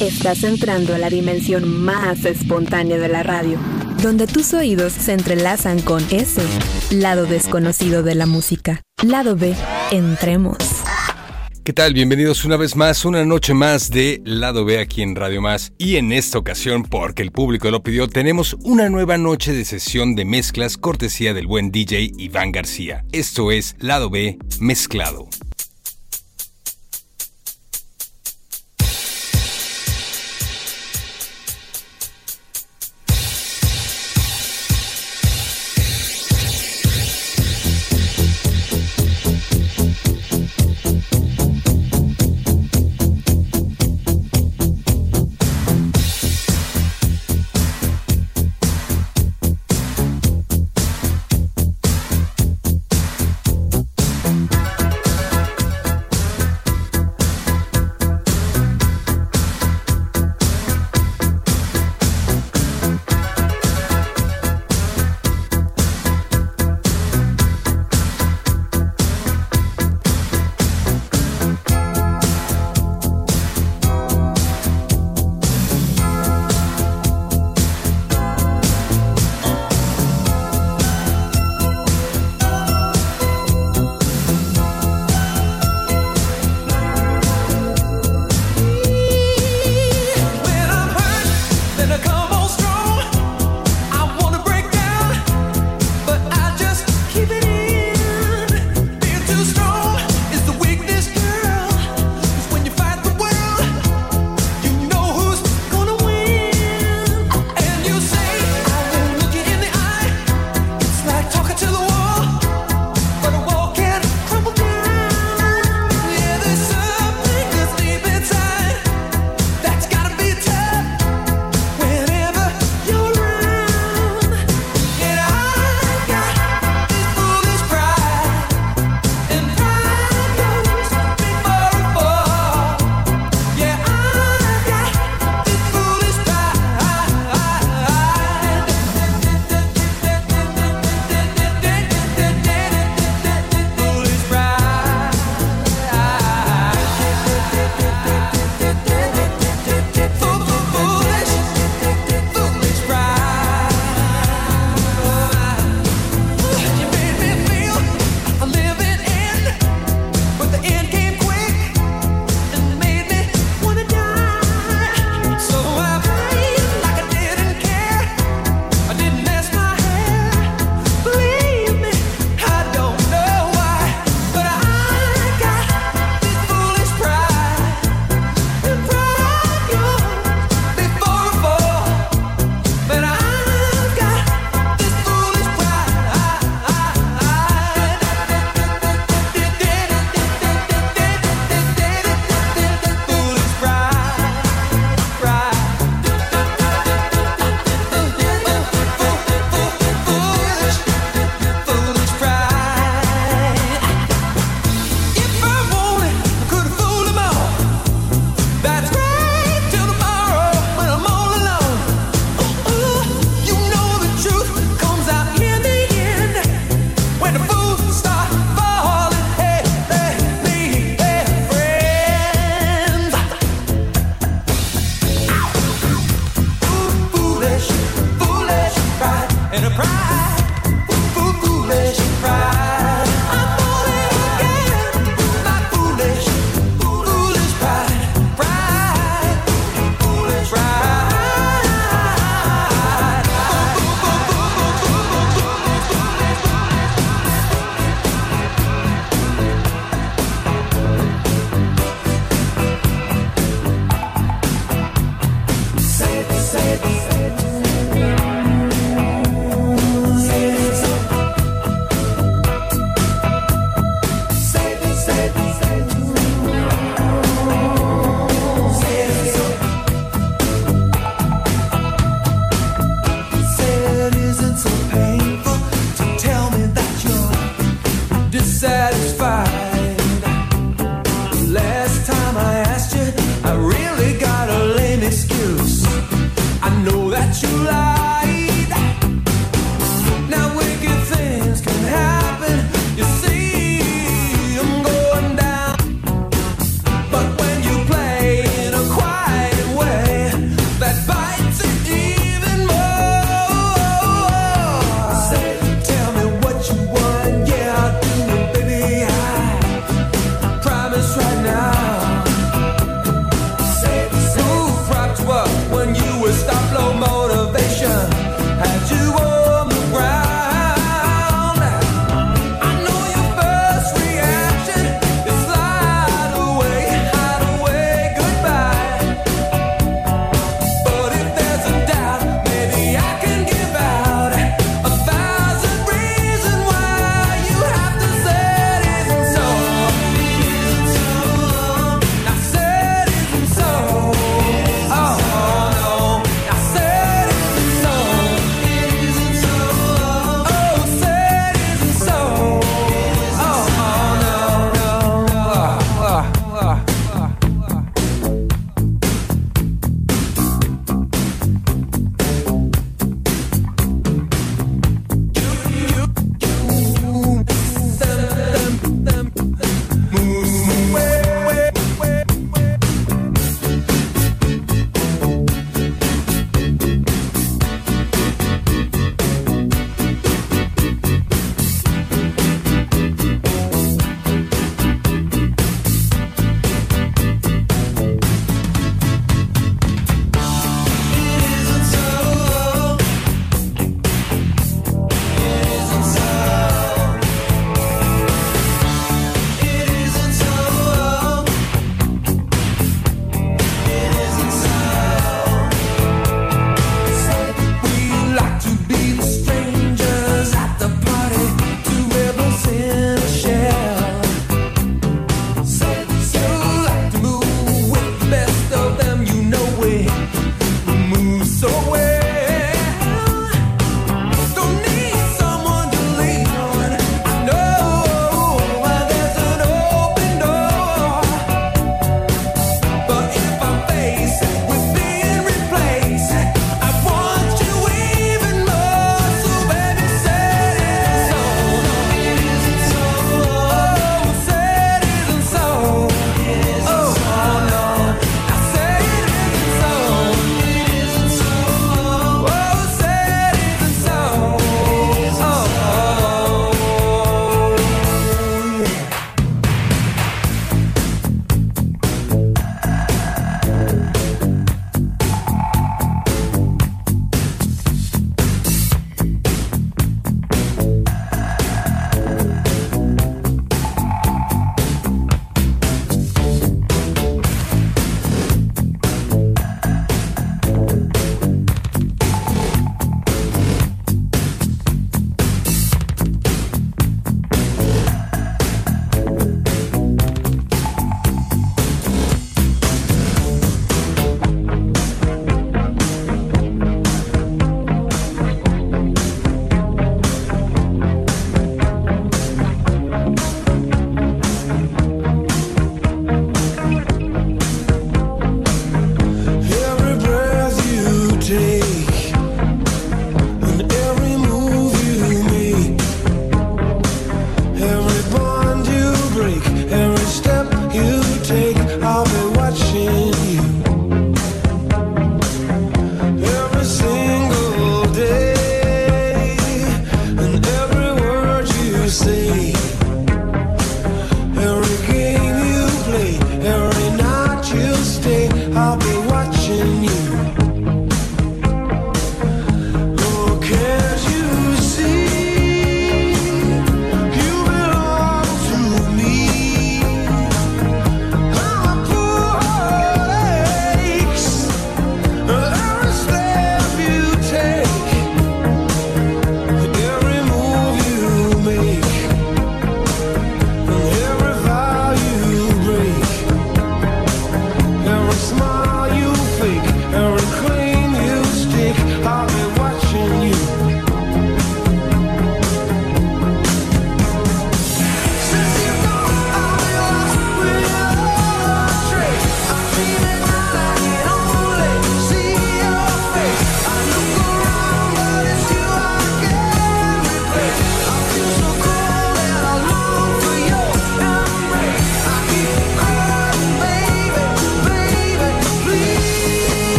Estás entrando a la dimensión más espontánea de la radio, donde tus oídos se entrelazan con ese lado desconocido de la música. Lado B, entremos. ¿Qué tal? Bienvenidos una vez más, una noche más de Lado B aquí en Radio Más. Y en esta ocasión, porque el público lo pidió, tenemos una nueva noche de sesión de mezclas cortesía del buen DJ Iván García. Esto es Lado B mezclado.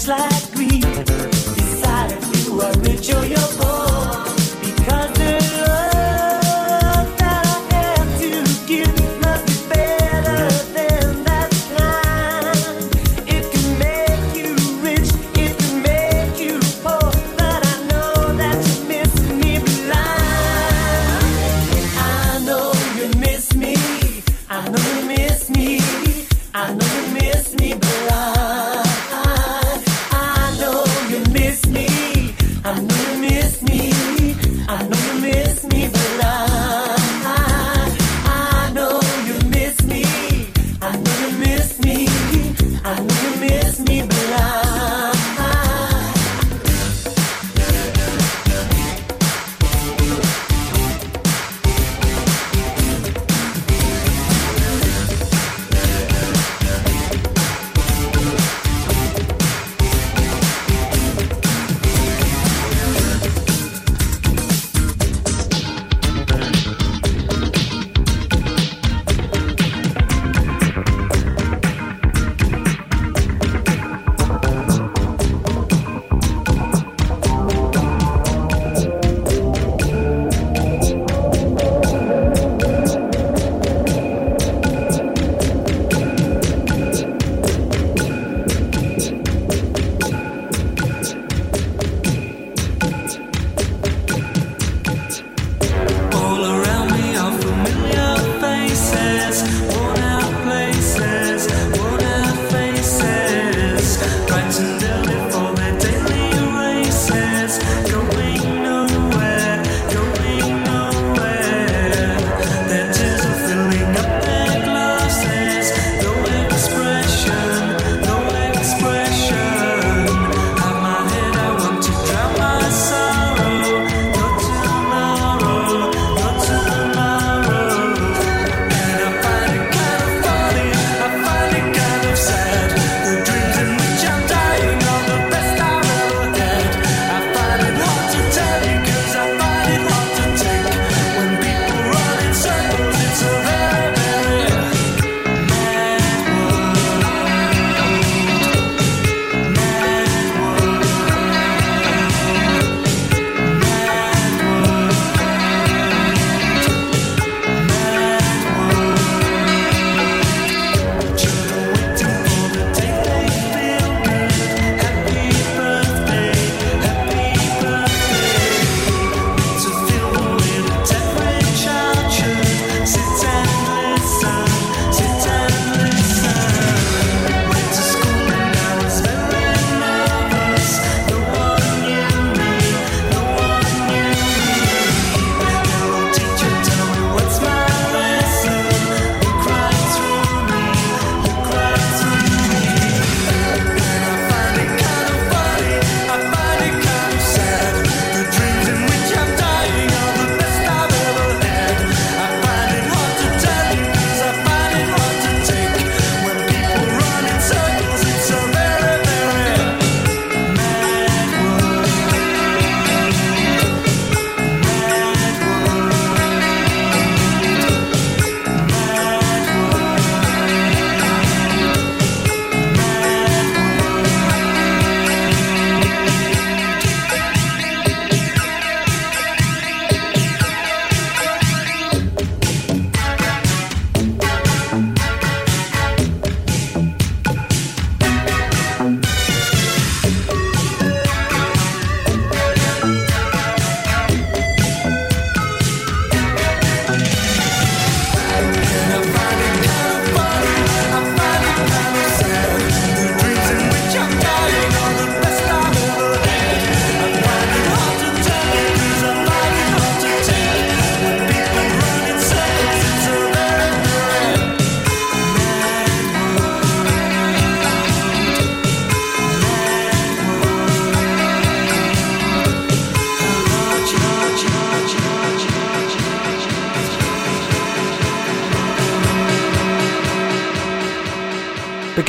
slight grief. Decided you were rich or you're poor.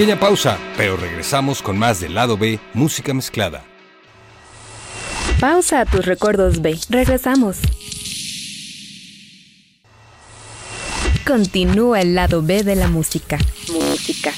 Pequeña pausa, pero regresamos con más del lado B, música mezclada. Pausa a tus recuerdos B. Regresamos. Continúa el lado B de la música. Música.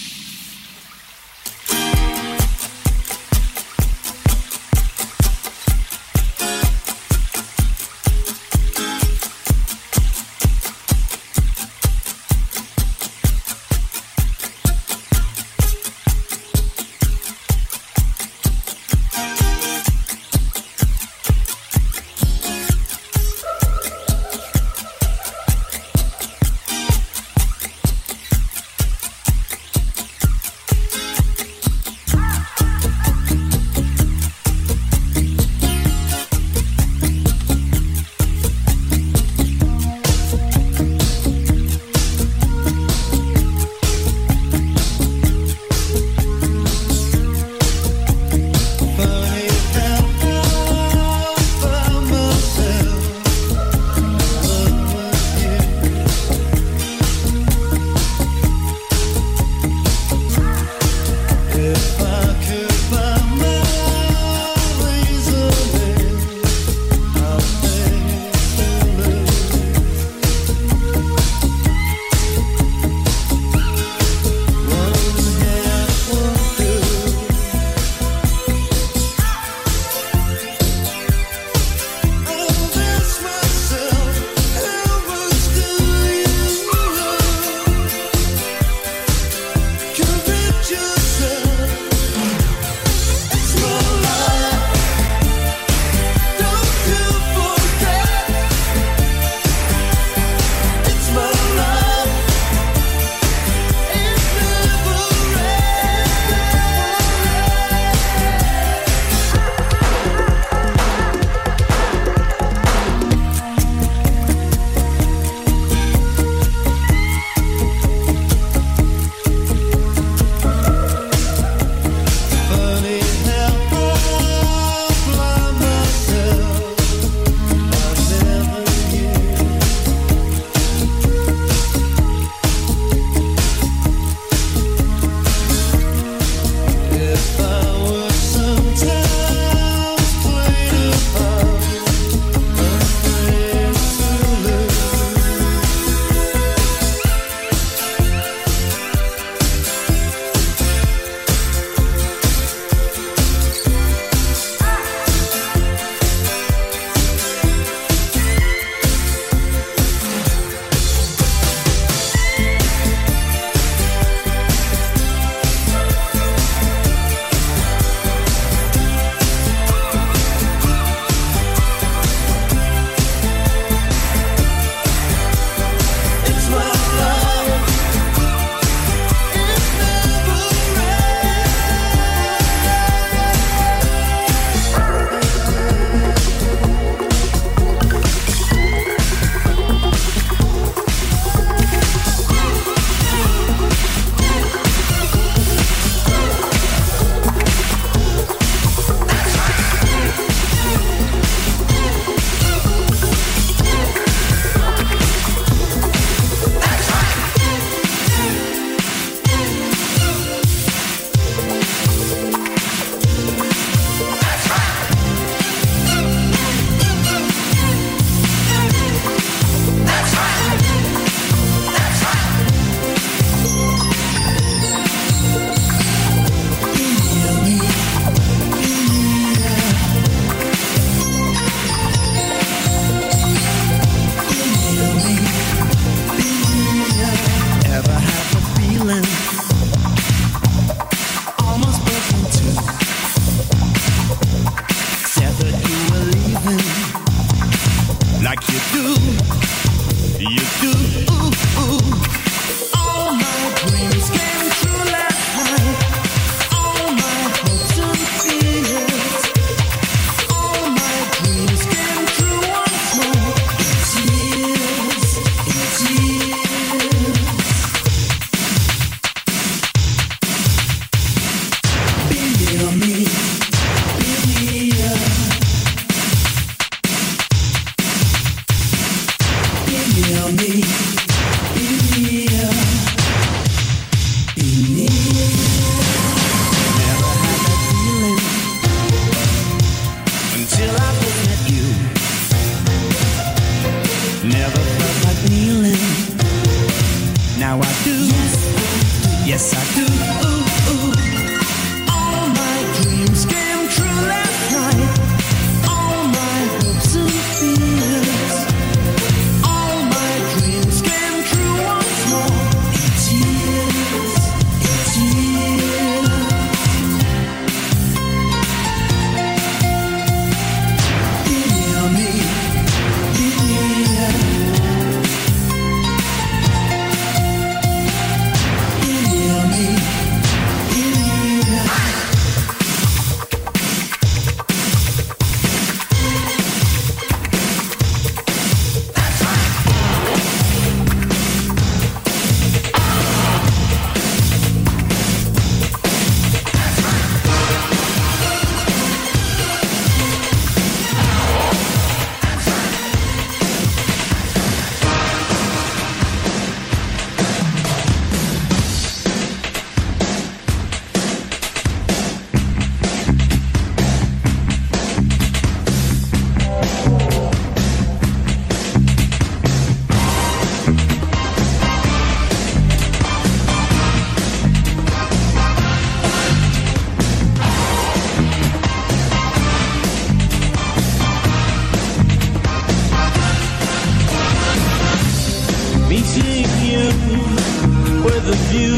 you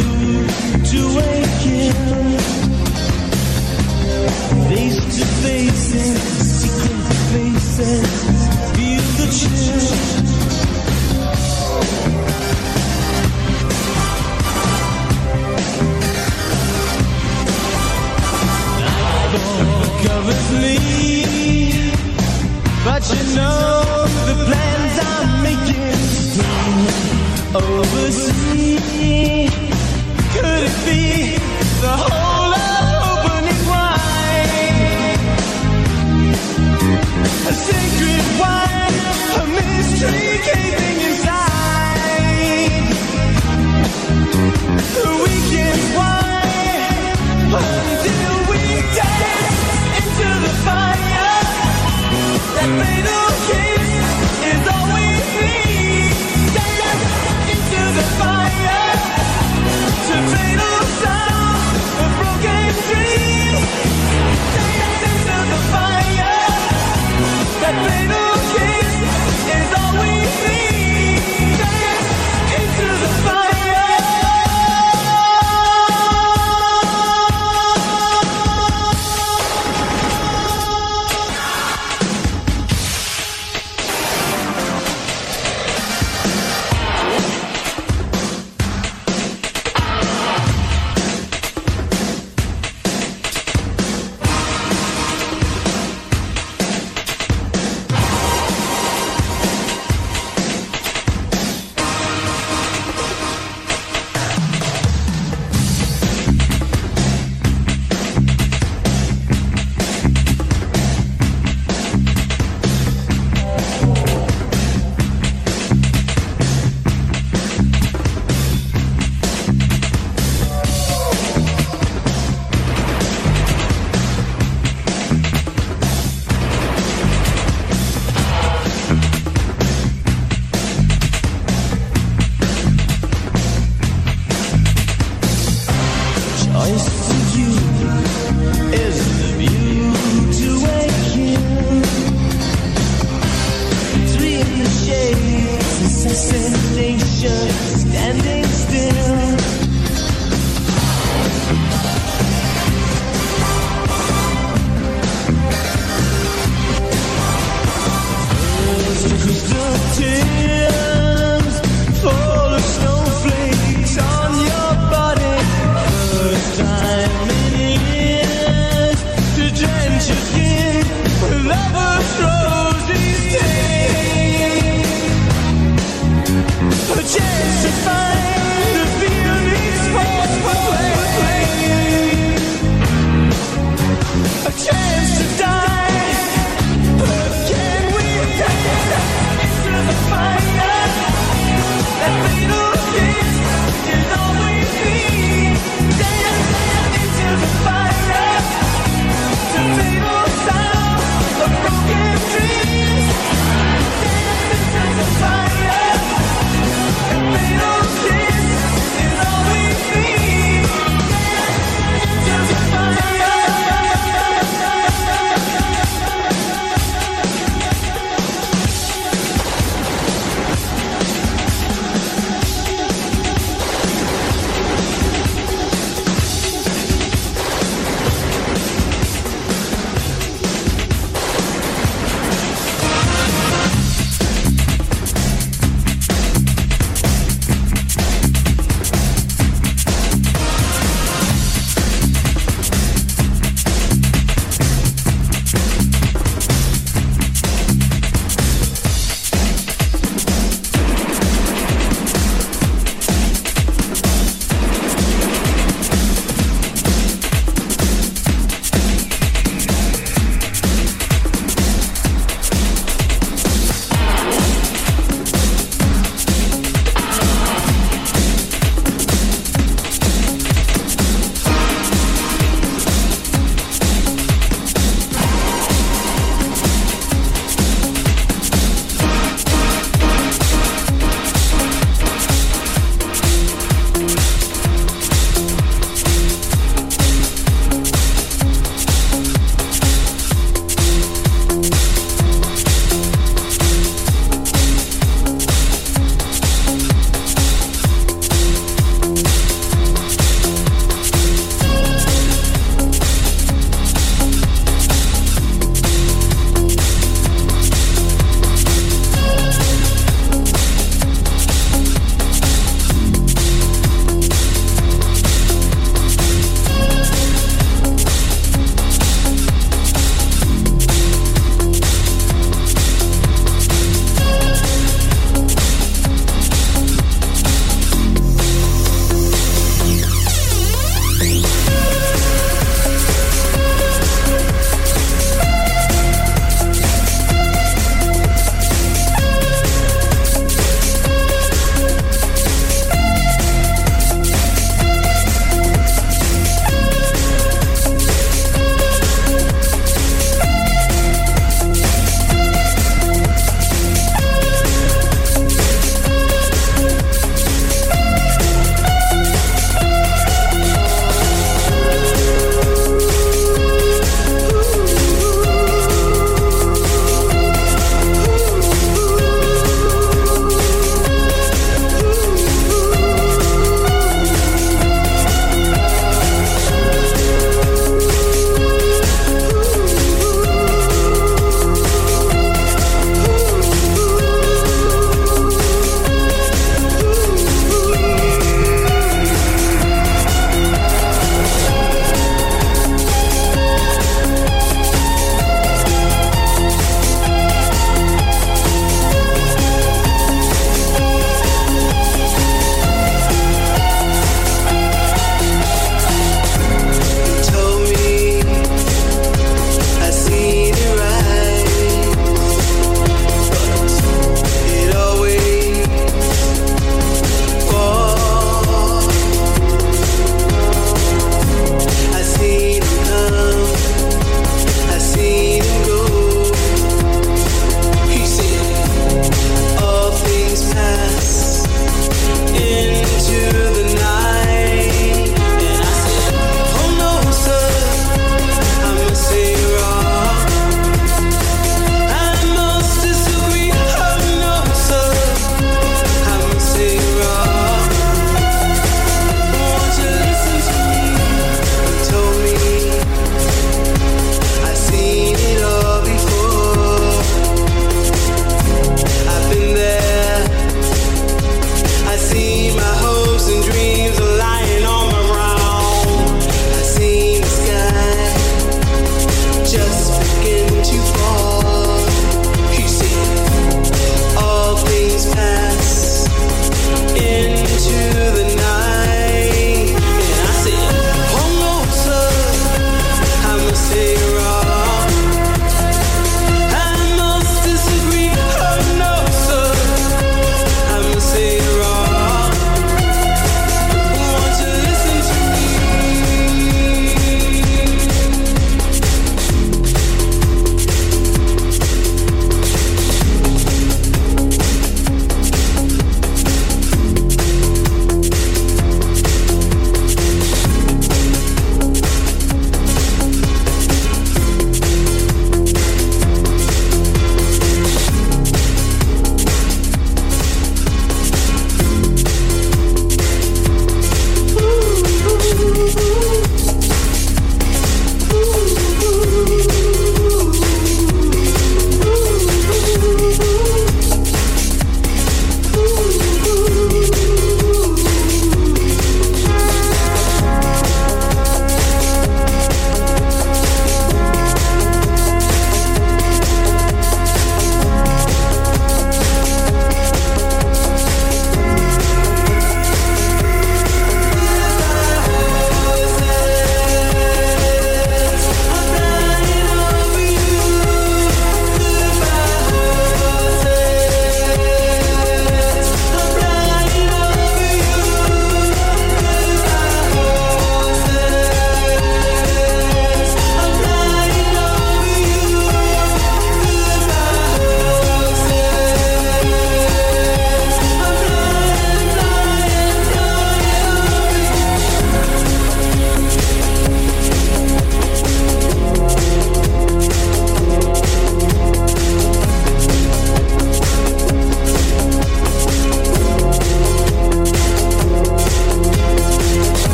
to wait.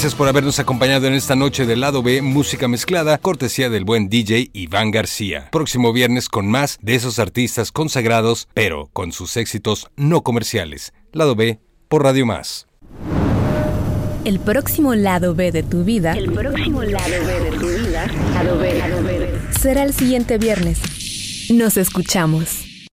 Gracias por habernos acompañado en esta noche del lado B Música Mezclada, cortesía del buen DJ Iván García. Próximo viernes con más de esos artistas consagrados, pero con sus éxitos no comerciales. Lado B por Radio Más. El próximo lado B de tu vida. El próximo lado B de tu vida. Lado B, lado B. Será el siguiente viernes. Nos escuchamos.